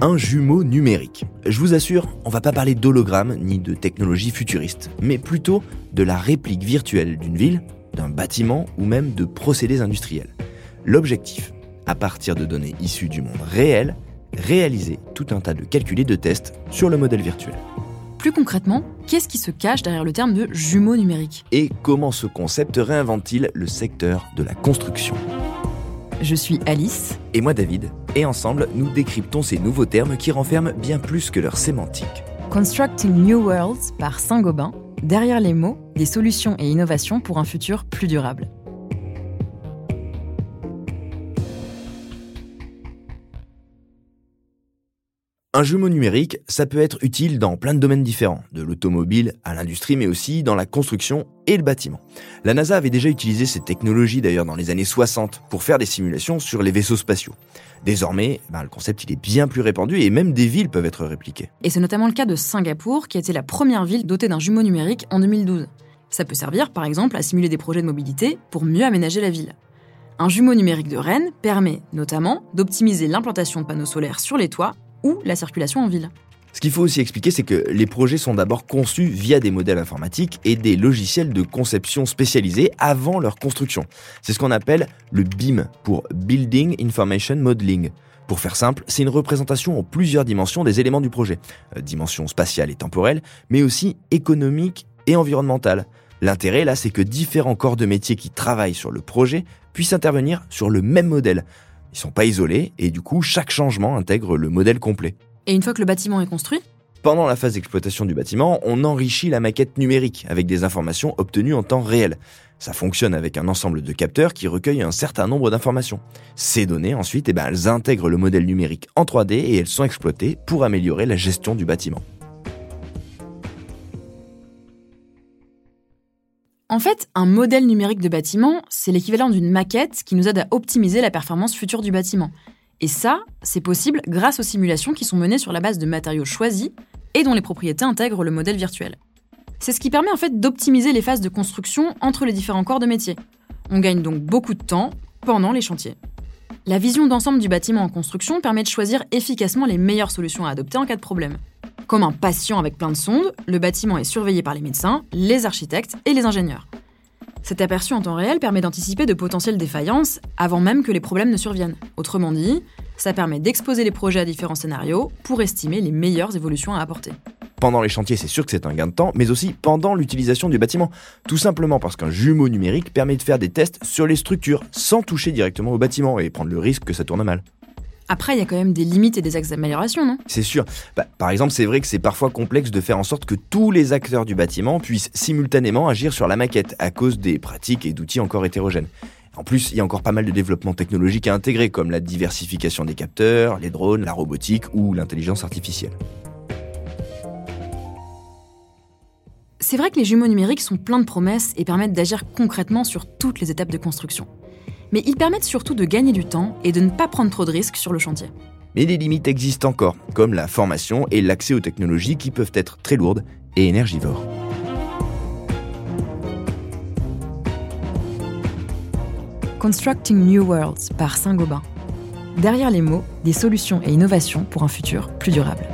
Un jumeau numérique. Je vous assure, on va pas parler d'hologramme ni de technologie futuriste, mais plutôt de la réplique virtuelle d'une ville, d'un bâtiment ou même de procédés industriels. L'objectif, à partir de données issues du monde réel, réaliser tout un tas de calculs et de tests sur le modèle virtuel. Plus concrètement, qu'est-ce qui se cache derrière le terme de jumeau numérique? Et comment ce concept réinvente-t-il le secteur de la construction? Je suis Alice. Et moi David. Et ensemble, nous décryptons ces nouveaux termes qui renferment bien plus que leur sémantique. Constructing New Worlds par Saint-Gobain. Derrière les mots, des solutions et innovations pour un futur plus durable. Un jumeau numérique, ça peut être utile dans plein de domaines différents, de l'automobile à l'industrie, mais aussi dans la construction et le bâtiment. La NASA avait déjà utilisé cette technologie d'ailleurs dans les années 60 pour faire des simulations sur les vaisseaux spatiaux. Désormais, ben, le concept il est bien plus répandu et même des villes peuvent être répliquées. Et c'est notamment le cas de Singapour, qui a été la première ville dotée d'un jumeau numérique en 2012. Ça peut servir par exemple à simuler des projets de mobilité pour mieux aménager la ville. Un jumeau numérique de Rennes permet notamment d'optimiser l'implantation de panneaux solaires sur les toits ou la circulation en ville. Ce qu'il faut aussi expliquer, c'est que les projets sont d'abord conçus via des modèles informatiques et des logiciels de conception spécialisés avant leur construction. C'est ce qu'on appelle le BIM pour Building Information Modeling. Pour faire simple, c'est une représentation en plusieurs dimensions des éléments du projet, euh, dimension spatiale et temporelle, mais aussi économique et environnementale. L'intérêt là, c'est que différents corps de métier qui travaillent sur le projet puissent intervenir sur le même modèle, ils sont pas isolés et du coup, chaque changement intègre le modèle complet. Et une fois que le bâtiment est construit? Pendant la phase d'exploitation du bâtiment, on enrichit la maquette numérique avec des informations obtenues en temps réel. Ça fonctionne avec un ensemble de capteurs qui recueillent un certain nombre d'informations. Ces données, ensuite, eh ben, elles intègrent le modèle numérique en 3D et elles sont exploitées pour améliorer la gestion du bâtiment. En fait, un modèle numérique de bâtiment, c'est l'équivalent d'une maquette qui nous aide à optimiser la performance future du bâtiment. Et ça, c'est possible grâce aux simulations qui sont menées sur la base de matériaux choisis et dont les propriétés intègrent le modèle virtuel. C'est ce qui permet en fait d'optimiser les phases de construction entre les différents corps de métier. On gagne donc beaucoup de temps pendant les chantiers. La vision d'ensemble du bâtiment en construction permet de choisir efficacement les meilleures solutions à adopter en cas de problème. Comme un patient avec plein de sondes, le bâtiment est surveillé par les médecins, les architectes et les ingénieurs. Cet aperçu en temps réel permet d'anticiper de potentielles défaillances avant même que les problèmes ne surviennent. Autrement dit, ça permet d'exposer les projets à différents scénarios pour estimer les meilleures évolutions à apporter. Pendant les chantiers, c'est sûr que c'est un gain de temps, mais aussi pendant l'utilisation du bâtiment. Tout simplement parce qu'un jumeau numérique permet de faire des tests sur les structures sans toucher directement au bâtiment et prendre le risque que ça tourne mal. Après, il y a quand même des limites et des axes d'amélioration, non? C'est sûr. Bah, par exemple, c'est vrai que c'est parfois complexe de faire en sorte que tous les acteurs du bâtiment puissent simultanément agir sur la maquette à cause des pratiques et d'outils encore hétérogènes. En plus, il y a encore pas mal de développements technologiques à intégrer, comme la diversification des capteurs, les drones, la robotique ou l'intelligence artificielle. C'est vrai que les jumeaux numériques sont pleins de promesses et permettent d'agir concrètement sur toutes les étapes de construction mais ils permettent surtout de gagner du temps et de ne pas prendre trop de risques sur le chantier. Mais des limites existent encore, comme la formation et l'accès aux technologies qui peuvent être très lourdes et énergivores. Constructing New Worlds par Saint-Gobain. Derrière les mots, des solutions et innovations pour un futur plus durable.